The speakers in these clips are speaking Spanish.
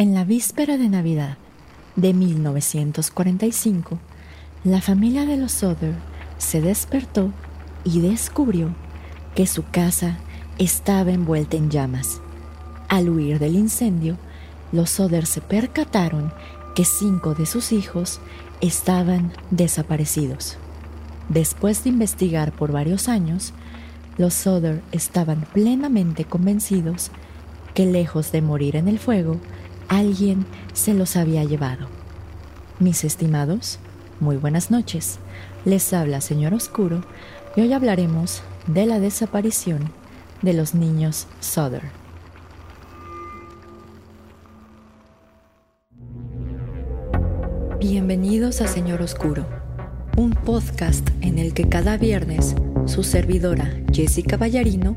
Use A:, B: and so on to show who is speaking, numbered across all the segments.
A: En la víspera de Navidad de 1945, la familia de los Soder se despertó y descubrió que su casa estaba envuelta en llamas. Al huir del incendio, los Soder se percataron que cinco de sus hijos estaban desaparecidos. Después de investigar por varios años, los Soder estaban plenamente convencidos que lejos de morir en el fuego, alguien se los había llevado. Mis estimados, muy buenas noches. Les habla Señor Oscuro y hoy hablaremos de la desaparición de los niños Soder. Bienvenidos a Señor Oscuro, un podcast en el que cada viernes su servidora Jessica Ballarino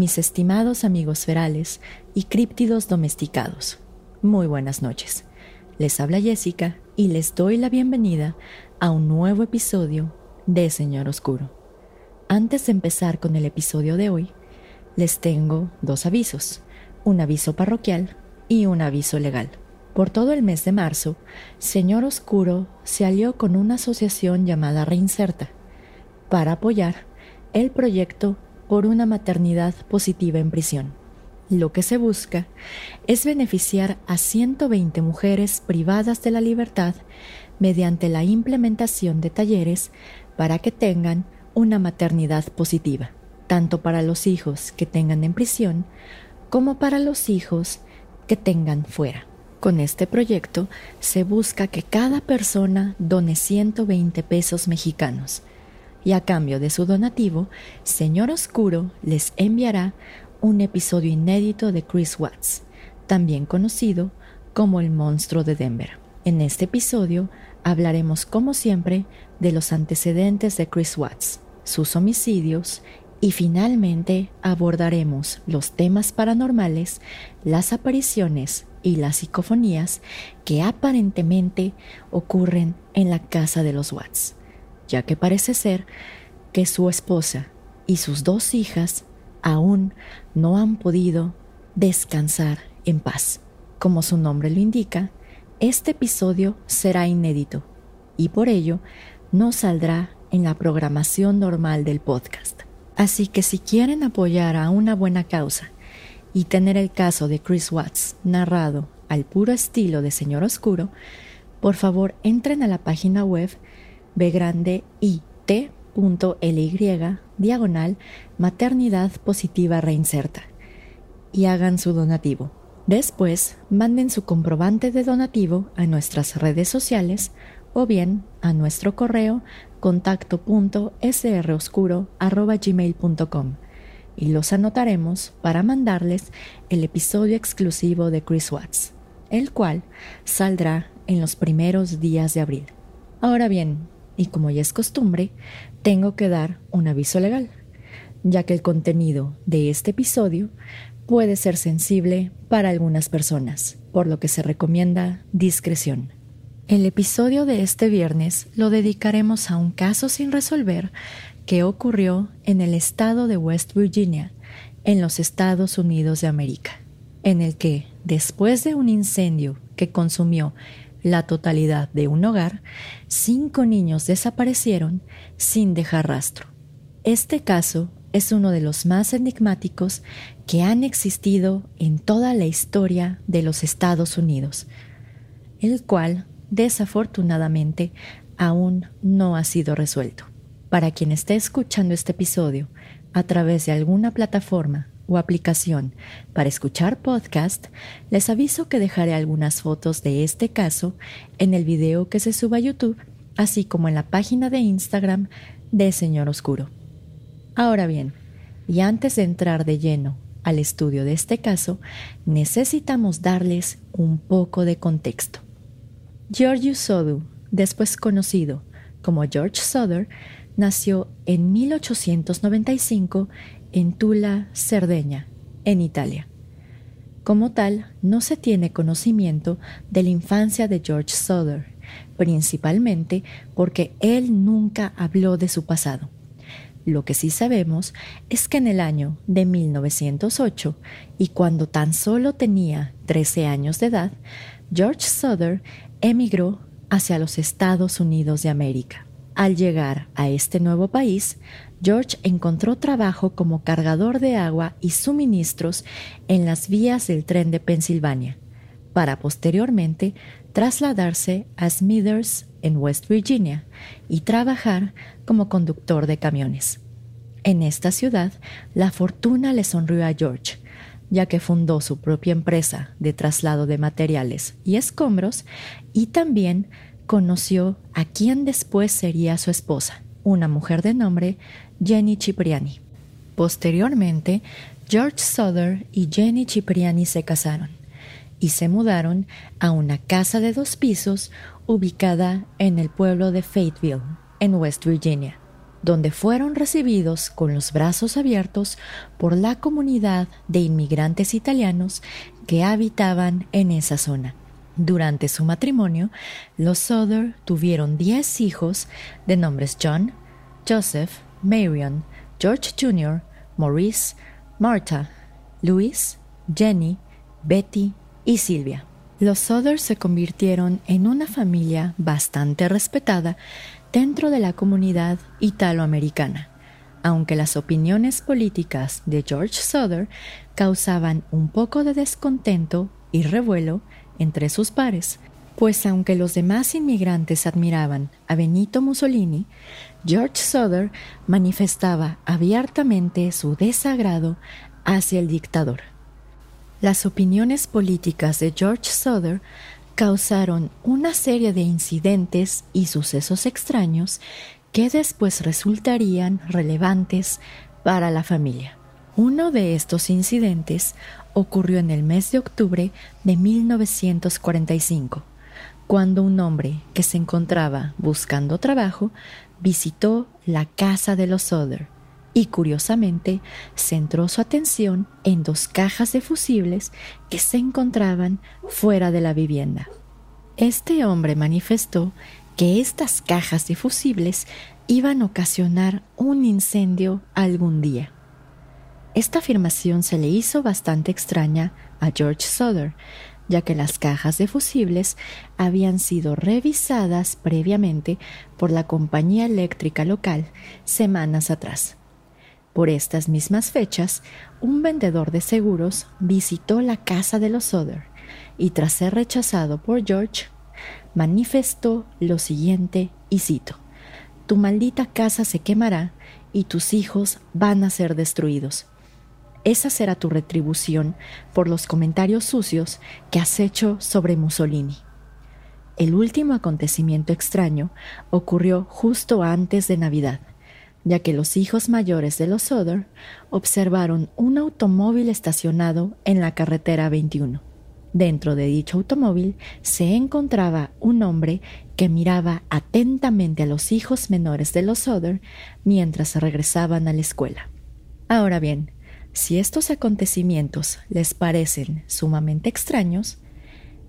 A: Mis estimados amigos ferales y críptidos domesticados. Muy buenas noches. Les habla Jessica y les doy la bienvenida a un nuevo episodio de Señor Oscuro. Antes de empezar con el episodio de hoy, les tengo dos avisos, un aviso parroquial y un aviso legal. Por todo el mes de marzo, Señor Oscuro se alió con una asociación llamada Reinserta para apoyar el proyecto por una maternidad positiva en prisión. Lo que se busca es beneficiar a 120 mujeres privadas de la libertad mediante la implementación de talleres para que tengan una maternidad positiva, tanto para los hijos que tengan en prisión como para los hijos que tengan fuera. Con este proyecto se busca que cada persona done 120 pesos mexicanos, y a cambio de su donativo, Señor Oscuro les enviará un episodio inédito de Chris Watts, también conocido como el monstruo de Denver. En este episodio hablaremos, como siempre, de los antecedentes de Chris Watts, sus homicidios y finalmente abordaremos los temas paranormales, las apariciones y las psicofonías que aparentemente ocurren en la casa de los Watts ya que parece ser que su esposa y sus dos hijas aún no han podido descansar en paz. Como su nombre lo indica, este episodio será inédito y por ello no saldrá en la programación normal del podcast. Así que si quieren apoyar a una buena causa y tener el caso de Chris Watts narrado al puro estilo de Señor Oscuro, por favor entren a la página web B grande I T diagonal maternidad positiva reinserta y hagan su donativo. Después, manden su comprobante de donativo a nuestras redes sociales o bien a nuestro correo contacto.sroscuro.gmail.com y los anotaremos para mandarles el episodio exclusivo de Chris Watts, el cual saldrá en los primeros días de abril. Ahora bien, y como ya es costumbre, tengo que dar un aviso legal, ya que el contenido de este episodio puede ser sensible para algunas personas, por lo que se recomienda discreción. El episodio de este viernes lo dedicaremos a un caso sin resolver que ocurrió en el estado de West Virginia, en los Estados Unidos de América, en el que, después de un incendio que consumió la totalidad de un hogar, cinco niños desaparecieron sin dejar rastro. Este caso es uno de los más enigmáticos que han existido en toda la historia de los Estados Unidos, el cual, desafortunadamente, aún no ha sido resuelto. Para quien esté escuchando este episodio a través de alguna plataforma o aplicación para escuchar podcast, les aviso que dejaré algunas fotos de este caso en el video que se suba a YouTube, así como en la página de Instagram de Señor Oscuro. Ahora bien, y antes de entrar de lleno al estudio de este caso, necesitamos darles un poco de contexto. Georgius Sodu, después conocido como George Soder, nació en 1895 en Tula, Cerdeña, en Italia. Como tal, no se tiene conocimiento de la infancia de George Soder, principalmente porque él nunca habló de su pasado. Lo que sí sabemos es que en el año de 1908, y cuando tan solo tenía 13 años de edad, George Soder emigró hacia los Estados Unidos de América. Al llegar a este nuevo país, George encontró trabajo como cargador de agua y suministros en las vías del tren de Pensilvania, para posteriormente trasladarse a Smithers en West Virginia y trabajar como conductor de camiones. En esta ciudad, la fortuna le sonrió a George, ya que fundó su propia empresa de traslado de materiales y escombros y también conoció a quien después sería su esposa, una mujer de nombre Jenny Cipriani. Posteriormente, George Souther y Jenny Cipriani se casaron y se mudaron a una casa de dos pisos ubicada en el pueblo de Fayetteville, en West Virginia, donde fueron recibidos con los brazos abiertos por la comunidad de inmigrantes italianos que habitaban en esa zona. Durante su matrimonio, los Souther tuvieron diez hijos de nombres John, Joseph, Marion, George Jr., Maurice, Martha, Louis, Jenny, Betty y Silvia. Los Souther se convirtieron en una familia bastante respetada dentro de la comunidad italoamericana, aunque las opiniones políticas de George Souther causaban un poco de descontento y revuelo entre sus pares, pues aunque los demás inmigrantes admiraban a Benito Mussolini, George Souther manifestaba abiertamente su desagrado hacia el dictador. Las opiniones políticas de George Souther causaron una serie de incidentes y sucesos extraños que después resultarían relevantes para la familia. Uno de estos incidentes ocurrió en el mes de octubre de 1945, cuando un hombre que se encontraba buscando trabajo visitó la casa de los Soder y curiosamente centró su atención en dos cajas de fusibles que se encontraban fuera de la vivienda. Este hombre manifestó que estas cajas de fusibles iban a ocasionar un incendio algún día. Esta afirmación se le hizo bastante extraña a George Soder, ya que las cajas de fusibles habían sido revisadas previamente por la compañía eléctrica local semanas atrás. Por estas mismas fechas, un vendedor de seguros visitó la casa de los Soder y tras ser rechazado por George, manifestó lo siguiente y cito, Tu maldita casa se quemará y tus hijos van a ser destruidos. Esa será tu retribución por los comentarios sucios que has hecho sobre Mussolini. El último acontecimiento extraño ocurrió justo antes de Navidad, ya que los hijos mayores de los Soder observaron un automóvil estacionado en la carretera 21. Dentro de dicho automóvil se encontraba un hombre que miraba atentamente a los hijos menores de los Soder mientras regresaban a la escuela. Ahora bien, si estos acontecimientos les parecen sumamente extraños,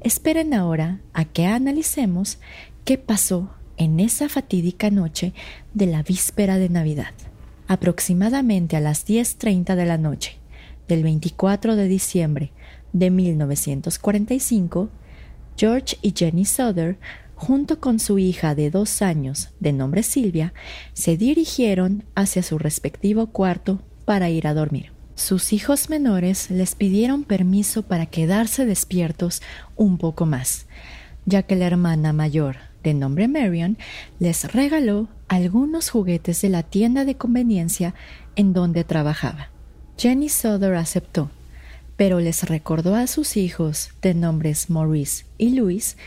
A: esperen ahora a que analicemos qué pasó en esa fatídica noche de la víspera de Navidad. Aproximadamente a las 10.30 de la noche del 24 de diciembre de 1945, George y Jenny Souther, junto con su hija de dos años de nombre Silvia, se dirigieron hacia su respectivo cuarto para ir a dormir. Sus hijos menores les pidieron permiso para quedarse despiertos un poco más, ya que la hermana mayor, de nombre Marion, les regaló algunos juguetes de la tienda de conveniencia en donde trabajaba. Jenny Souther aceptó, pero les recordó a sus hijos, de nombres Maurice y Louis,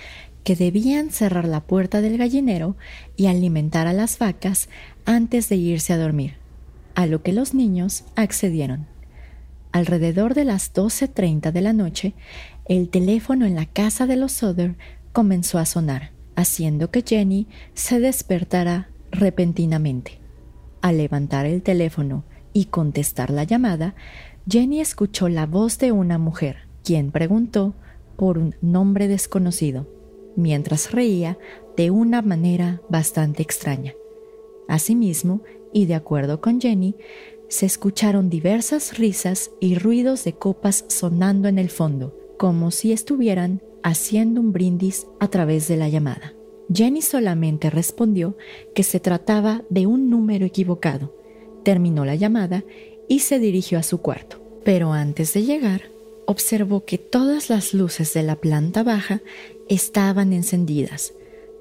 A: que debían cerrar la puerta del gallinero y alimentar a las vacas antes de irse a dormir, a lo que los niños accedieron. Alrededor de las 12.30 de la noche, el teléfono en la casa de los Soder comenzó a sonar, haciendo que Jenny se despertara repentinamente. Al levantar el teléfono y contestar la llamada, Jenny escuchó la voz de una mujer, quien preguntó por un nombre desconocido, mientras reía de una manera bastante extraña. Asimismo, y de acuerdo con Jenny, se escucharon diversas risas y ruidos de copas sonando en el fondo, como si estuvieran haciendo un brindis a través de la llamada. Jenny solamente respondió que se trataba de un número equivocado. Terminó la llamada y se dirigió a su cuarto. Pero antes de llegar, observó que todas las luces de la planta baja estaban encendidas,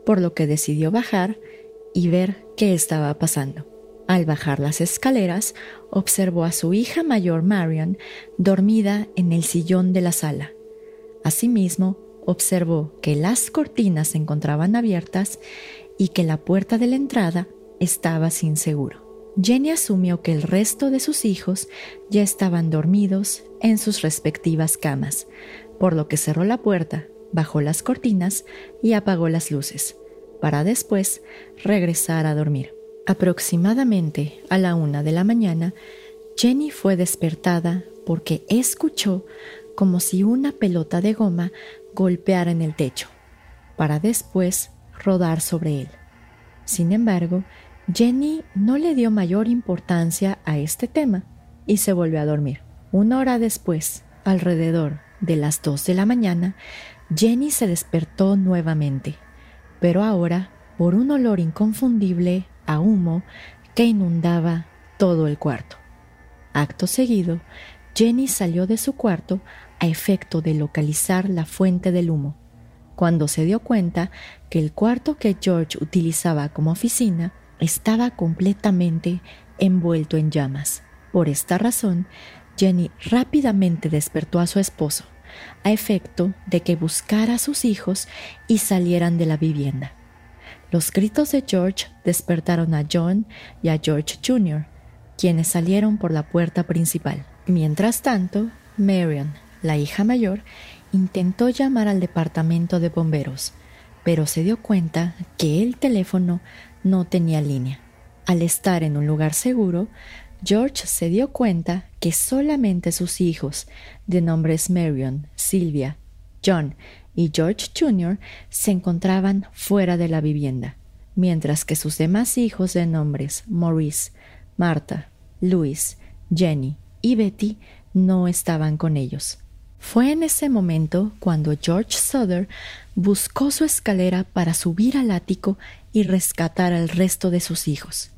A: por lo que decidió bajar y ver qué estaba pasando. Al bajar las escaleras, observó a su hija mayor Marion dormida en el sillón de la sala. Asimismo, observó que las cortinas se encontraban abiertas y que la puerta de la entrada estaba sin seguro. Jenny asumió que el resto de sus hijos ya estaban dormidos en sus respectivas camas, por lo que cerró la puerta, bajó las cortinas y apagó las luces, para después regresar a dormir. Aproximadamente a la una de la mañana, Jenny fue despertada porque escuchó como si una pelota de goma golpeara en el techo, para después rodar sobre él. Sin embargo, Jenny no le dio mayor importancia a este tema y se volvió a dormir. Una hora después, alrededor de las dos de la mañana, Jenny se despertó nuevamente, pero ahora por un olor inconfundible a humo que inundaba todo el cuarto. Acto seguido, Jenny salió de su cuarto a efecto de localizar la fuente del humo. Cuando se dio cuenta que el cuarto que George utilizaba como oficina estaba completamente envuelto en llamas. Por esta razón, Jenny rápidamente despertó a su esposo, a efecto de que buscara a sus hijos y salieran de la vivienda. Los gritos de George despertaron a John y a George Jr., quienes salieron por la puerta principal. Mientras tanto, Marion, la hija mayor, intentó llamar al departamento de bomberos, pero se dio cuenta que el teléfono no tenía línea. Al estar en un lugar seguro, George se dio cuenta que solamente sus hijos, de nombres Marion, Sylvia, John y George Jr. se encontraban fuera de la vivienda, mientras que sus demás hijos de nombres Maurice, Martha, Louis, Jenny y Betty no estaban con ellos. Fue en ese momento cuando George Souther buscó su escalera para subir al ático y rescatar al resto de sus hijos.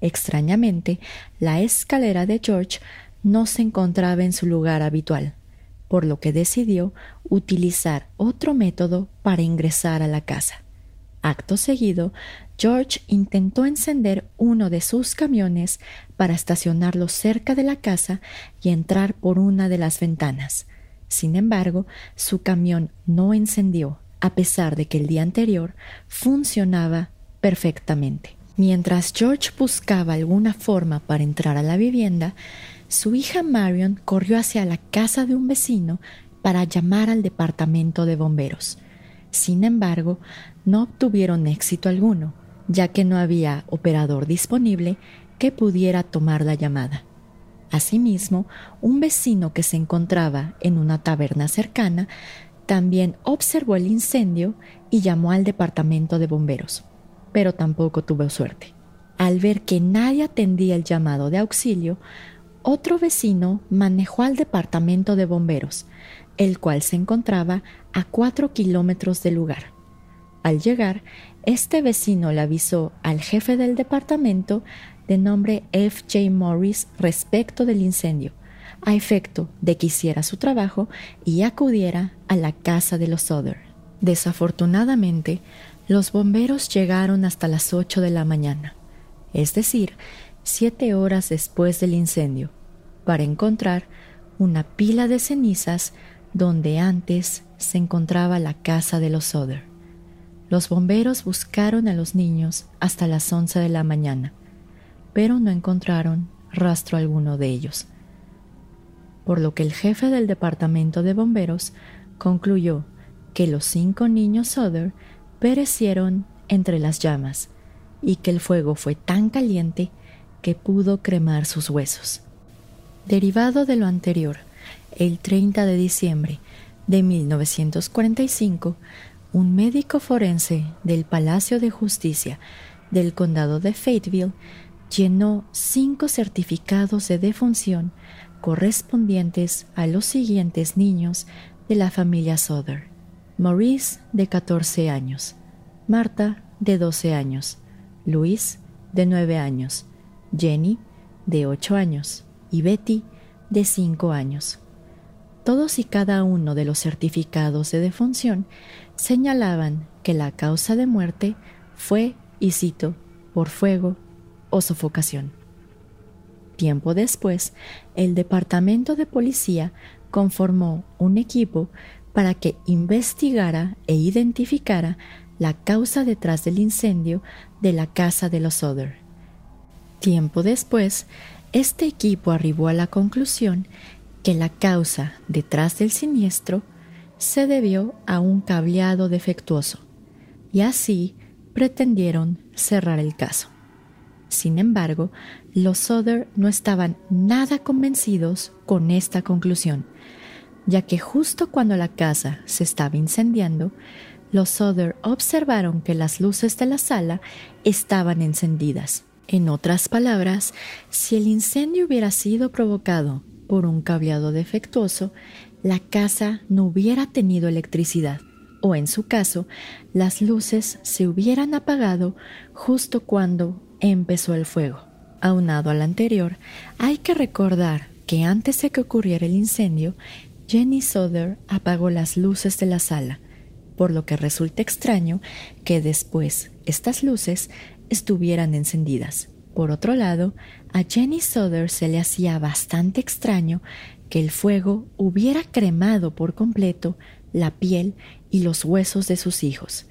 A: Extrañamente, la escalera de George no se encontraba en su lugar habitual por lo que decidió utilizar otro método para ingresar a la casa. Acto seguido, George intentó encender uno de sus camiones para estacionarlo cerca de la casa y entrar por una de las ventanas. Sin embargo, su camión no encendió, a pesar de que el día anterior funcionaba perfectamente. Mientras George buscaba alguna forma para entrar a la vivienda, su hija Marion corrió hacia la casa de un vecino para llamar al departamento de bomberos. Sin embargo, no obtuvieron éxito alguno, ya que no había operador disponible que pudiera tomar la llamada. Asimismo, un vecino que se encontraba en una taberna cercana también observó el incendio y llamó al departamento de bomberos, pero tampoco tuvo suerte. Al ver que nadie atendía el llamado de auxilio, otro vecino manejó al departamento de bomberos, el cual se encontraba a cuatro kilómetros del lugar. Al llegar, este vecino le avisó al jefe del departamento de nombre F. J. Morris respecto del incendio, a efecto de que hiciera su trabajo y acudiera a la casa de los Soder. Desafortunadamente, los bomberos llegaron hasta las ocho de la mañana, es decir, siete horas después del incendio, para encontrar una pila de cenizas donde antes se encontraba la casa de los Soder. Los bomberos buscaron a los niños hasta las once de la mañana, pero no encontraron rastro alguno de ellos. por lo que el jefe del departamento de bomberos concluyó que los cinco niños Soder perecieron entre las llamas y que el fuego fue tan caliente que pudo cremar sus huesos. Derivado de lo anterior, el 30 de diciembre de 1945, un médico forense del Palacio de Justicia del condado de Fayetteville llenó cinco certificados de defunción correspondientes a los siguientes niños de la familia Soder. Maurice, de 14 años, Marta, de 12 años, Luis, de 9 años, Jenny, de 8 años, y Betty, de 5 años. Todos y cada uno de los certificados de defunción señalaban que la causa de muerte fue, y cito, por fuego o sofocación. Tiempo después, el Departamento de Policía conformó un equipo para que investigara e identificara la causa detrás del incendio de la casa de los Oder. Tiempo después, este equipo arribó a la conclusión que la causa detrás del siniestro se debió a un cableado defectuoso, y así pretendieron cerrar el caso. Sin embargo, los Soder no estaban nada convencidos con esta conclusión, ya que justo cuando la casa se estaba incendiando, los Soder observaron que las luces de la sala estaban encendidas. En otras palabras, si el incendio hubiera sido provocado por un cableado defectuoso, la casa no hubiera tenido electricidad, o en su caso, las luces se hubieran apagado justo cuando empezó el fuego. Aunado al anterior, hay que recordar que antes de que ocurriera el incendio, Jenny Soder apagó las luces de la sala, por lo que resulta extraño que después estas luces estuvieran encendidas. Por otro lado, a Jenny Soder se le hacía bastante extraño que el fuego hubiera cremado por completo la piel y los huesos de sus hijos,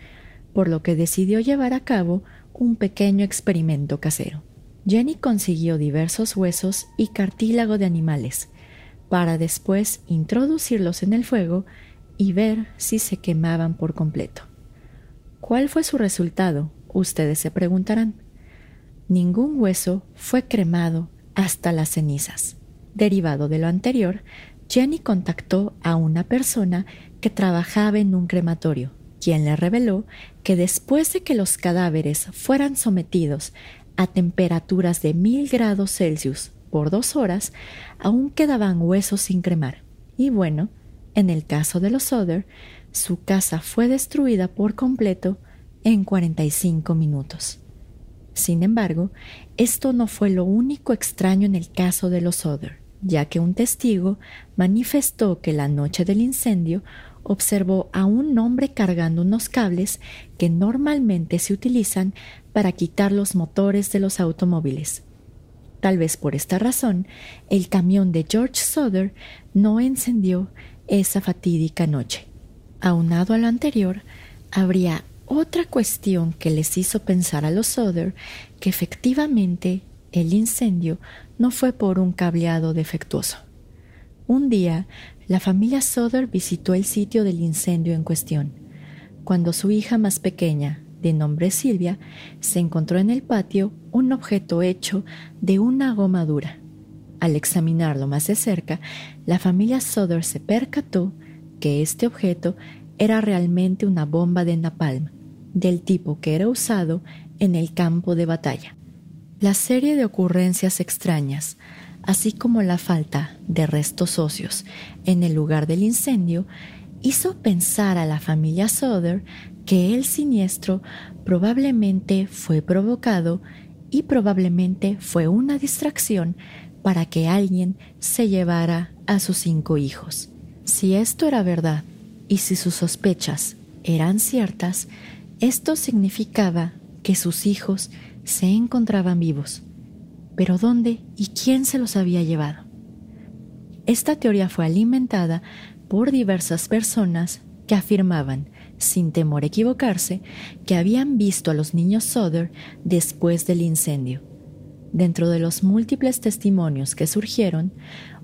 A: por lo que decidió llevar a cabo un pequeño experimento casero. Jenny consiguió diversos huesos y cartílago de animales, para después introducirlos en el fuego y ver si se quemaban por completo. ¿Cuál fue su resultado? Ustedes se preguntarán. Ningún hueso fue cremado hasta las cenizas. Derivado de lo anterior, Jenny contactó a una persona que trabajaba en un crematorio quien le reveló que después de que los cadáveres fueran sometidos a temperaturas de mil grados Celsius por dos horas, aún quedaban huesos sin cremar. Y bueno, en el caso de los Soder, su casa fue destruida por completo en 45 minutos. Sin embargo, esto no fue lo único extraño en el caso de los Soder, ya que un testigo manifestó que la noche del incendio observó a un hombre cargando unos cables que normalmente se utilizan para quitar los motores de los automóviles. Tal vez por esta razón, el camión de George Soder no encendió esa fatídica noche. Aunado a lo anterior, habría otra cuestión que les hizo pensar a los Soder que efectivamente el incendio no fue por un cableado defectuoso. Un día, la familia Soder visitó el sitio del incendio en cuestión, cuando su hija más pequeña, de nombre Silvia, se encontró en el patio un objeto hecho de una goma dura. Al examinarlo más de cerca, la familia Soder se percató que este objeto era realmente una bomba de napalm, del tipo que era usado en el campo de batalla. La serie de ocurrencias extrañas así como la falta de restos óseos en el lugar del incendio, hizo pensar a la familia Soder que el siniestro probablemente fue provocado y probablemente fue una distracción para que alguien se llevara a sus cinco hijos. Si esto era verdad y si sus sospechas eran ciertas, esto significaba que sus hijos se encontraban vivos pero ¿dónde y quién se los había llevado? Esta teoría fue alimentada por diversas personas que afirmaban, sin temor a equivocarse, que habían visto a los niños Soder después del incendio. Dentro de los múltiples testimonios que surgieron,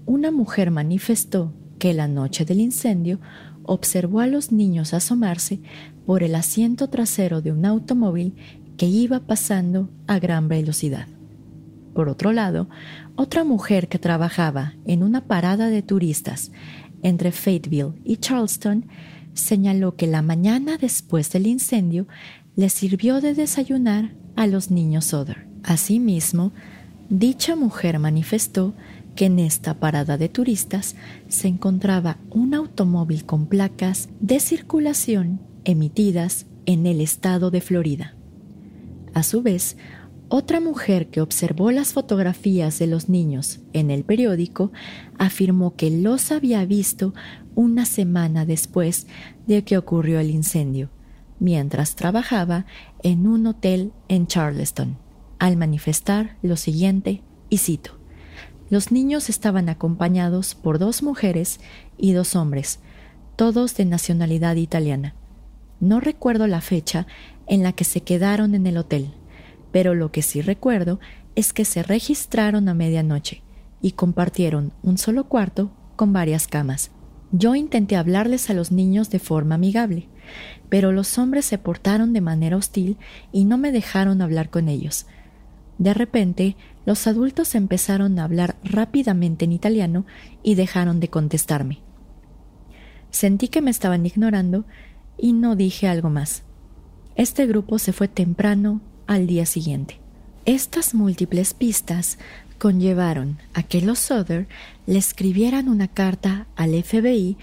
A: una mujer manifestó que la noche del incendio observó a los niños asomarse por el asiento trasero de un automóvil que iba pasando a gran velocidad. Por otro lado, otra mujer que trabajaba en una parada de turistas entre Fayetteville y Charleston señaló que la mañana después del incendio le sirvió de desayunar a los niños Soder. Asimismo, dicha mujer manifestó que en esta parada de turistas se encontraba un automóvil con placas de circulación emitidas en el estado de Florida. A su vez, otra mujer que observó las fotografías de los niños en el periódico afirmó que los había visto una semana después de que ocurrió el incendio, mientras trabajaba en un hotel en Charleston, al manifestar lo siguiente, y cito, los niños estaban acompañados por dos mujeres y dos hombres, todos de nacionalidad italiana. No recuerdo la fecha en la que se quedaron en el hotel, pero lo que sí recuerdo es que se registraron a medianoche y compartieron un solo cuarto con varias camas. Yo intenté hablarles a los niños de forma amigable, pero los hombres se portaron de manera hostil y no me dejaron hablar con ellos. De repente, los adultos empezaron a hablar rápidamente en italiano y dejaron de contestarme. Sentí que me estaban ignorando y no dije algo más. Este grupo se fue temprano al día siguiente. Estas múltiples pistas conllevaron a que los Soder le escribieran una carta al FBI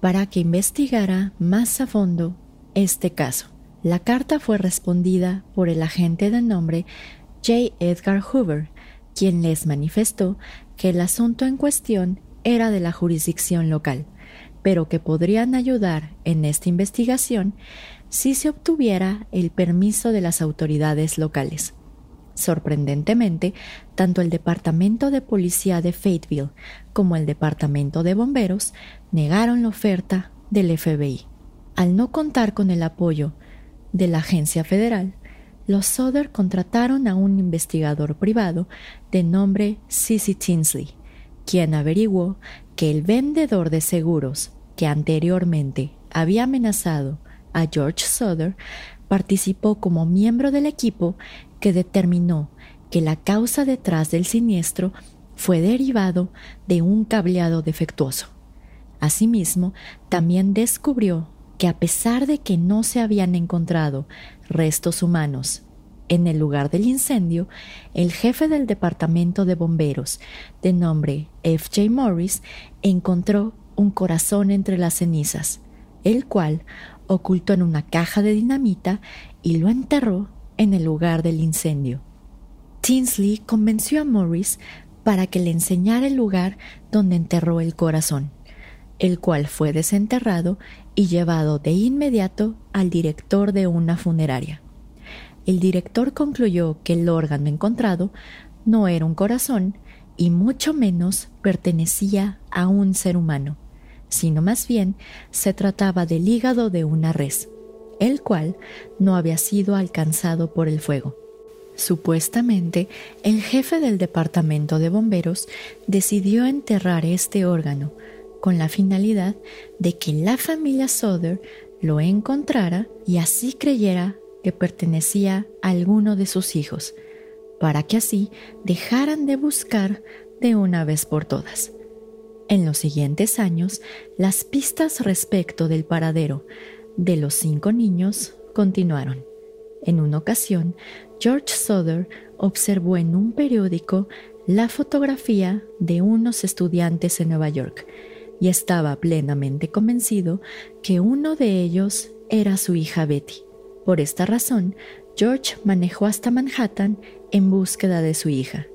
A: para que investigara más a fondo este caso. La carta fue respondida por el agente de nombre J. Edgar Hoover, quien les manifestó que el asunto en cuestión era de la jurisdicción local, pero que podrían ayudar en esta investigación si se obtuviera el permiso de las autoridades locales. Sorprendentemente, tanto el Departamento de Policía de Fayetteville como el Departamento de Bomberos negaron la oferta del FBI. Al no contar con el apoyo de la agencia federal, los Soder contrataron a un investigador privado de nombre Sissy Tinsley, quien averiguó que el vendedor de seguros que anteriormente había amenazado a George Soder participó como miembro del equipo que determinó que la causa detrás del siniestro fue derivado de un cableado defectuoso. Asimismo, también descubrió que a pesar de que no se habían encontrado restos humanos en el lugar del incendio, el jefe del departamento de bomberos, de nombre F. J. Morris, encontró un corazón entre las cenizas, el cual ocultó en una caja de dinamita y lo enterró en el lugar del incendio. Tinsley convenció a Morris para que le enseñara el lugar donde enterró el corazón el cual fue desenterrado y llevado de inmediato al director de una funeraria. El director concluyó que el órgano encontrado no era un corazón y mucho menos pertenecía a un ser humano, sino más bien se trataba del hígado de una res, el cual no había sido alcanzado por el fuego. Supuestamente, el jefe del departamento de bomberos decidió enterrar este órgano con la finalidad de que la familia Soder lo encontrara y así creyera que pertenecía a alguno de sus hijos, para que así dejaran de buscar de una vez por todas. En los siguientes años, las pistas respecto del paradero de los cinco niños continuaron. En una ocasión, George Soder observó en un periódico la fotografía de unos estudiantes en Nueva York y estaba plenamente convencido que uno de ellos era su hija Betty. Por esta razón, George manejó hasta Manhattan en búsqueda de su hija,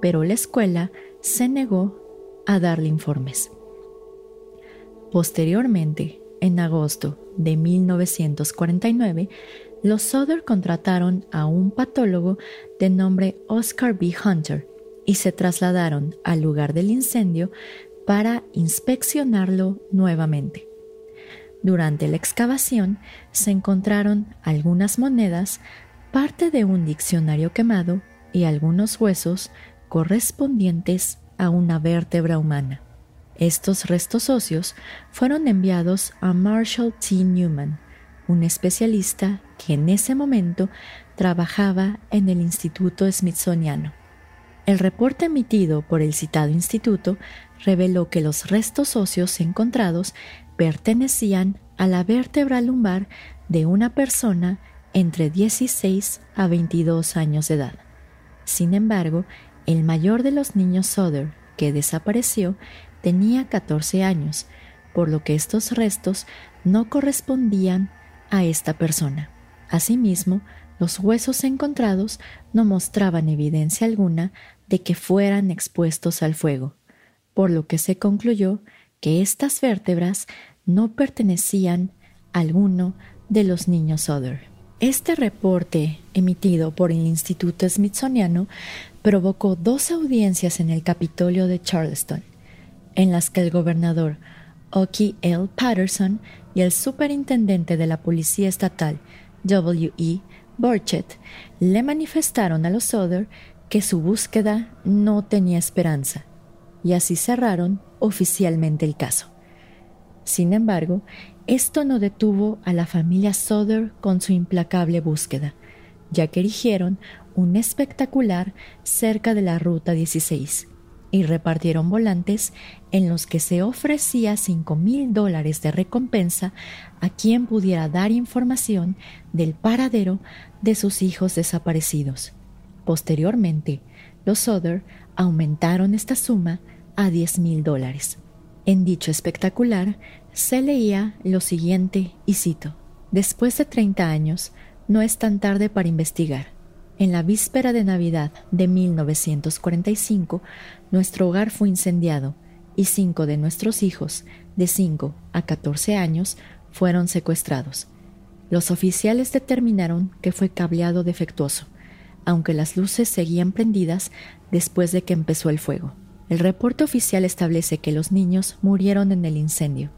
A: pero la escuela se negó a darle informes. Posteriormente, en agosto de 1949, los Soder contrataron a un patólogo de nombre Oscar B. Hunter y se trasladaron al lugar del incendio para inspeccionarlo nuevamente. Durante la excavación se encontraron algunas monedas, parte de un diccionario quemado y algunos huesos correspondientes a una vértebra humana. Estos restos óseos fueron enviados a Marshall T. Newman, un especialista que en ese momento trabajaba en el Instituto Smithsoniano. El reporte emitido por el citado instituto reveló que los restos óseos encontrados pertenecían a la vértebra lumbar de una persona entre 16 a 22 años de edad. Sin embargo, el mayor de los niños Soder, que desapareció, tenía 14 años, por lo que estos restos no correspondían a esta persona. Asimismo, los huesos encontrados no mostraban evidencia alguna de que fueran expuestos al fuego, por lo que se concluyó que estas vértebras no pertenecían a alguno de los niños Soder. Este reporte, emitido por el Instituto Smithsoniano, provocó dos audiencias en el Capitolio de Charleston, en las que el gobernador Oki L. Patterson y el superintendente de la Policía Estatal W. E. Burchett le manifestaron a los Soder que su búsqueda no tenía esperanza, y así cerraron oficialmente el caso. Sin embargo, esto no detuvo a la familia Soder con su implacable búsqueda, ya que erigieron un espectacular cerca de la Ruta 16 y repartieron volantes en los que se ofrecía cinco mil dólares de recompensa a quien pudiera dar información del paradero de sus hijos desaparecidos. Posteriormente, los Soder aumentaron esta suma a diez mil dólares. En dicho espectacular se leía lo siguiente, y cito, Después de 30 años, no es tan tarde para investigar. En la víspera de Navidad de 1945, nuestro hogar fue incendiado y cinco de nuestros hijos, de 5 a 14 años, fueron secuestrados. Los oficiales determinaron que fue cableado defectuoso, aunque las luces seguían prendidas después de que empezó el fuego. El reporte oficial establece que los niños murieron en el incendio.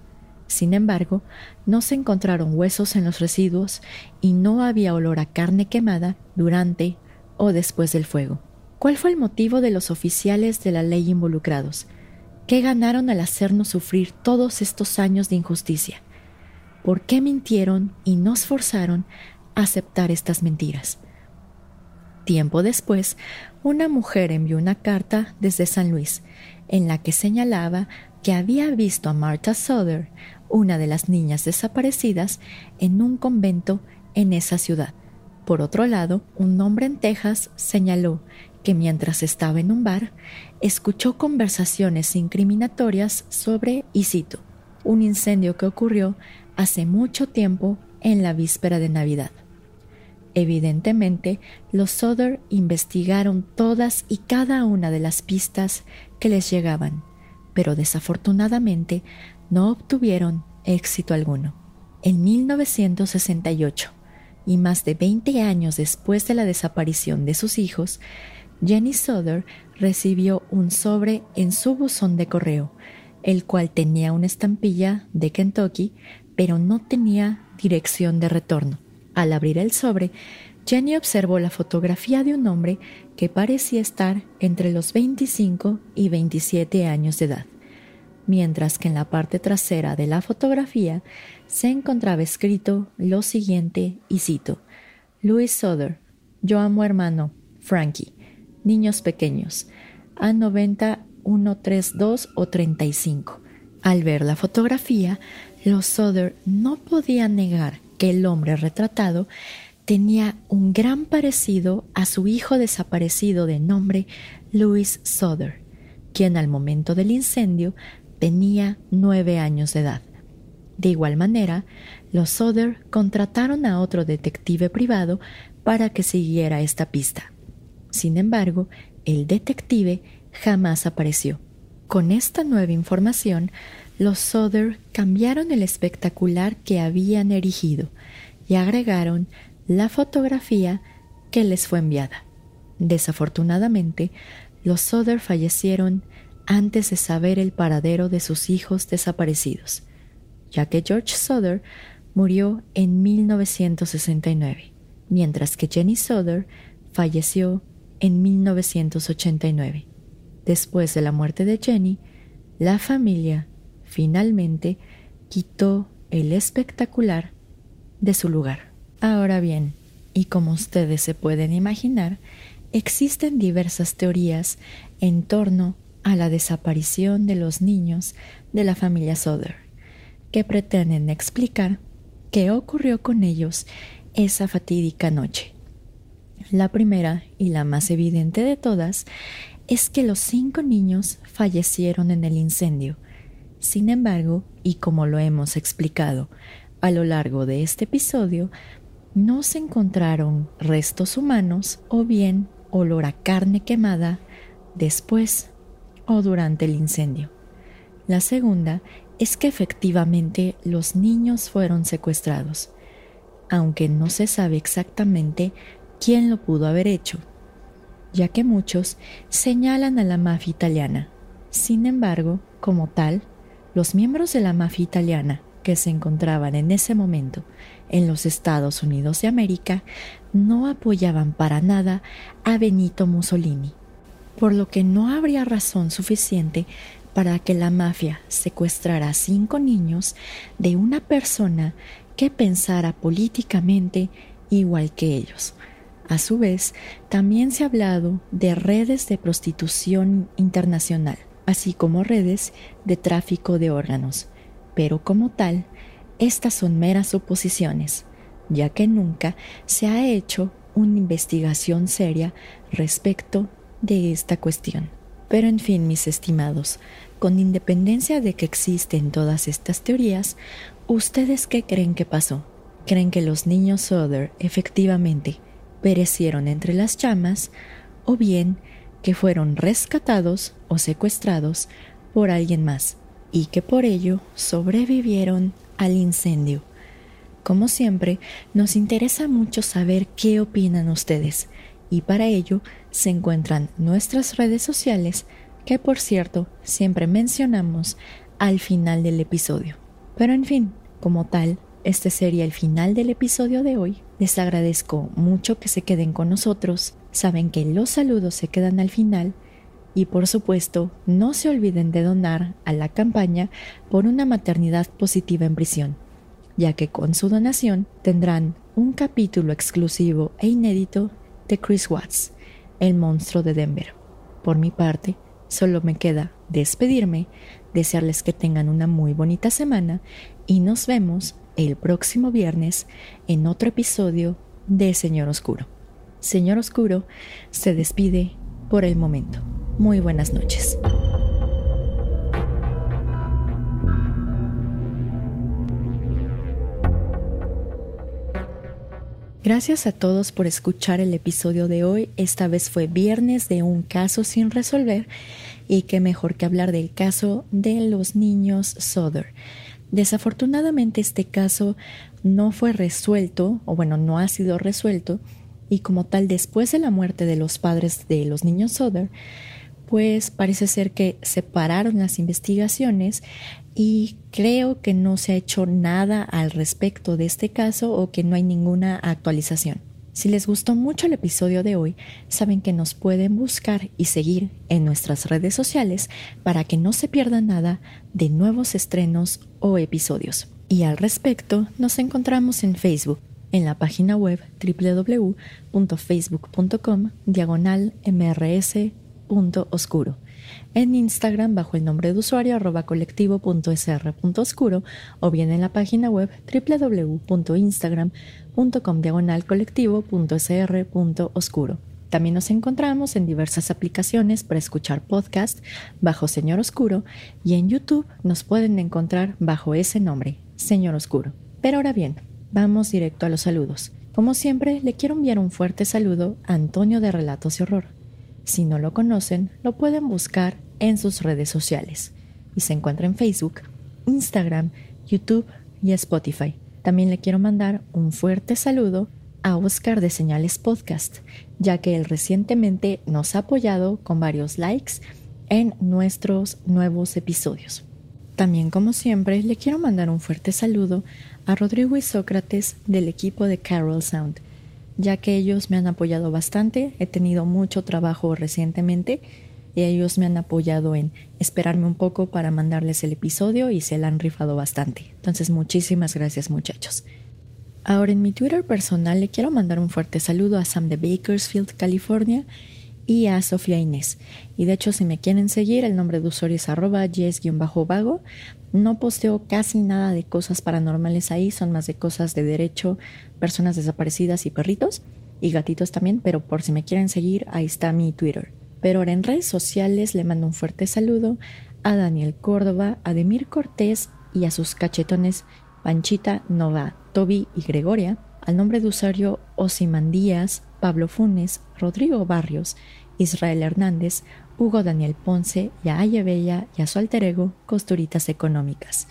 A: Sin embargo, no se encontraron huesos en los residuos y no había olor a carne quemada durante o después del fuego. ¿Cuál fue el motivo de los oficiales de la ley involucrados? ¿Qué ganaron al hacernos sufrir todos estos años de injusticia? ¿Por qué mintieron y nos forzaron a aceptar estas mentiras? Tiempo después, una mujer envió una carta desde San Luis en la que señalaba que había visto a Martha Souther, una de las niñas desaparecidas, en un convento en esa ciudad. Por otro lado, un hombre en Texas señaló que mientras estaba en un bar, escuchó conversaciones incriminatorias sobre, y cito, un incendio que ocurrió hace mucho tiempo en la víspera de Navidad. Evidentemente, los Soder investigaron todas y cada una de las pistas que les llegaban, pero desafortunadamente no obtuvieron éxito alguno. En 1968, y más de 20 años después de la desaparición de sus hijos, Jenny Soder recibió un sobre en su buzón de correo, el cual tenía una estampilla de Kentucky, pero no tenía dirección de retorno. Al abrir el sobre, Jenny observó la fotografía de un hombre que parecía estar entre los 25 y 27 años de edad, mientras que en la parte trasera de la fotografía se encontraba escrito lo siguiente, y cito, Louis Soder, yo amo hermano, Frankie, niños pequeños, a 90132 o 35. Al ver la fotografía, los Soder no podían negar el hombre retratado tenía un gran parecido a su hijo desaparecido de nombre Louis Soder, quien al momento del incendio tenía nueve años de edad. De igual manera, los Soder contrataron a otro detective privado para que siguiera esta pista. Sin embargo, el detective jamás apareció. Con esta nueva información, los Soder cambiaron el espectacular que habían erigido y agregaron la fotografía que les fue enviada. Desafortunadamente, los Soder fallecieron antes de saber el paradero de sus hijos desaparecidos, ya que George Soder murió en 1969, mientras que Jenny Soder falleció en 1989. Después de la muerte de Jenny, la familia finalmente quitó el espectacular de su lugar. Ahora bien, y como ustedes se pueden imaginar, existen diversas teorías en torno a la desaparición de los niños de la familia Soder, que pretenden explicar qué ocurrió con ellos esa fatídica noche. La primera y la más evidente de todas es que los cinco niños fallecieron en el incendio. Sin embargo, y como lo hemos explicado a lo largo de este episodio, no se encontraron restos humanos o bien olor a carne quemada después o durante el incendio. La segunda es que efectivamente los niños fueron secuestrados, aunque no se sabe exactamente quién lo pudo haber hecho, ya que muchos señalan a la mafia italiana. Sin embargo, como tal, los miembros de la mafia italiana que se encontraban en ese momento en los Estados Unidos de América no apoyaban para nada a Benito Mussolini, por lo que no habría razón suficiente para que la mafia secuestrara a cinco niños de una persona que pensara políticamente igual que ellos. A su vez, también se ha hablado de redes de prostitución internacional, así como redes de tráfico de órganos, pero como tal, estas son meras suposiciones, ya que nunca se ha hecho una investigación seria respecto de esta cuestión. Pero en fin, mis estimados, con independencia de que existen todas estas teorías, ¿ustedes qué creen que pasó? ¿Creen que los niños Soder efectivamente perecieron entre las llamas o bien que fueron rescatados o secuestrados por alguien más y que por ello sobrevivieron al incendio. Como siempre, nos interesa mucho saber qué opinan ustedes y para ello se encuentran nuestras redes sociales que por cierto siempre mencionamos al final del episodio. Pero en fin, como tal, este sería el final del episodio de hoy. Les agradezco mucho que se queden con nosotros. Saben que los saludos se quedan al final y por supuesto, no se olviden de donar a la campaña por una maternidad positiva en prisión, ya que con su donación tendrán un capítulo exclusivo e inédito de Chris Watts, el monstruo de Denver. Por mi parte, solo me queda despedirme, desearles que tengan una muy bonita semana y nos vemos el próximo viernes en otro episodio de Señor Oscuro. Señor Oscuro se despide por el momento. Muy buenas noches. Gracias a todos por escuchar el episodio de hoy. Esta vez fue viernes de un caso sin resolver y qué mejor que hablar del caso de los niños Soder. Desafortunadamente este caso no fue resuelto, o bueno, no ha sido resuelto, y como tal después de la muerte de los padres de los niños Soder, pues parece ser que separaron las investigaciones y creo que no se ha hecho nada al respecto de este caso o que no hay ninguna actualización. Si les gustó mucho el episodio de hoy, saben que nos pueden buscar y seguir en nuestras redes sociales para que no se pierdan nada de nuevos estrenos o episodios. Y al respecto, nos encontramos en Facebook, en la página web www.facebook.com diagonal mrs oscuro. En Instagram bajo el nombre de usuario arroba colectivo.sr.oscuro o bien en la página web www.instagram.com diagonal colectivo.sr.oscuro. También nos encontramos en diversas aplicaciones para escuchar podcast bajo Señor Oscuro y en YouTube nos pueden encontrar bajo ese nombre, Señor Oscuro. Pero ahora bien, vamos directo a los saludos. Como siempre, le quiero enviar un fuerte saludo a Antonio de Relatos y Horror si no lo conocen, lo pueden buscar en sus redes sociales y se encuentra en Facebook, Instagram, YouTube y Spotify. También le quiero mandar un fuerte saludo a Oscar de Señales Podcast, ya que él recientemente nos ha apoyado con varios likes en nuestros nuevos episodios. También, como siempre, le quiero mandar un fuerte saludo a Rodrigo y Sócrates del equipo de Carol Sound ya que ellos me han apoyado bastante, he tenido mucho trabajo recientemente ellos me han apoyado en esperarme un poco para mandarles el episodio y se la han rifado bastante. Entonces muchísimas gracias muchachos. Ahora en mi Twitter personal le quiero mandar un fuerte saludo a Sam de Bakersfield, California y a Sofía Inés. Y de hecho si me quieren seguir el nombre de usuario es arroba yes-vago. No posteo casi nada de cosas paranormales ahí, son más de cosas de derecho, personas desaparecidas y perritos y gatitos también, pero por si me quieren seguir, ahí está mi Twitter. Pero ahora en redes sociales le mando un fuerte saludo a Daniel Córdoba, a Demir Cortés y a sus cachetones Panchita, Nova, Toby y Gregoria, al nombre de usuario Díaz, Pablo Funes, Rodrigo Barrios, Israel Hernández, Hugo Daniel Ponce y a Aya Bella y a su alter ego Costuritas Económicas.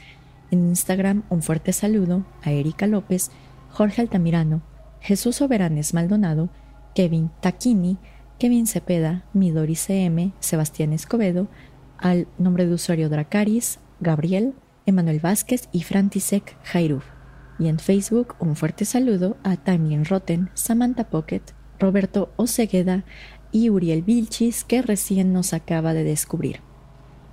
A: En Instagram un fuerte saludo a Erika López, Jorge Altamirano, Jesús Soberanes Maldonado, Kevin Taquini, Kevin Cepeda, Midori CM, Sebastián Escobedo, al nombre de usuario Dracaris, Gabriel, Emanuel Vázquez y Frantisek Jairuf. Y en Facebook un fuerte saludo a Tamien Roten, Samantha Pocket, Roberto Osegueda y Uriel Vilchis que recién nos acaba de descubrir.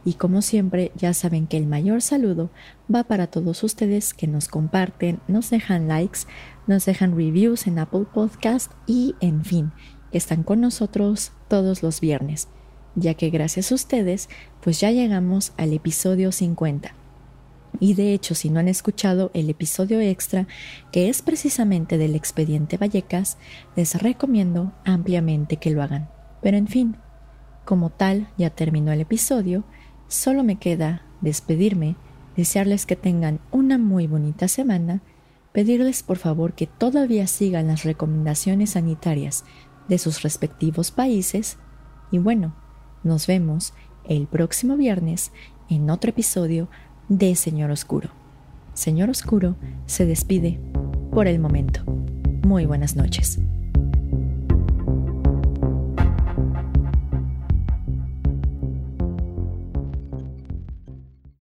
A: Y como siempre, ya saben que el mayor saludo va para todos ustedes que nos comparten, nos dejan likes, nos dejan reviews en Apple Podcast y, en fin, están con nosotros todos los viernes, ya que gracias a ustedes, pues ya llegamos al episodio 50. Y de hecho, si no han escuchado el episodio extra, que es precisamente del expediente Vallecas, les recomiendo ampliamente que lo hagan. Pero en fin, como tal, ya terminó el episodio, Solo me queda despedirme, desearles que tengan una muy bonita semana, pedirles por favor que todavía sigan las recomendaciones sanitarias de sus respectivos países y bueno, nos vemos el próximo viernes en otro episodio de Señor Oscuro. Señor Oscuro se despide por el momento. Muy buenas noches.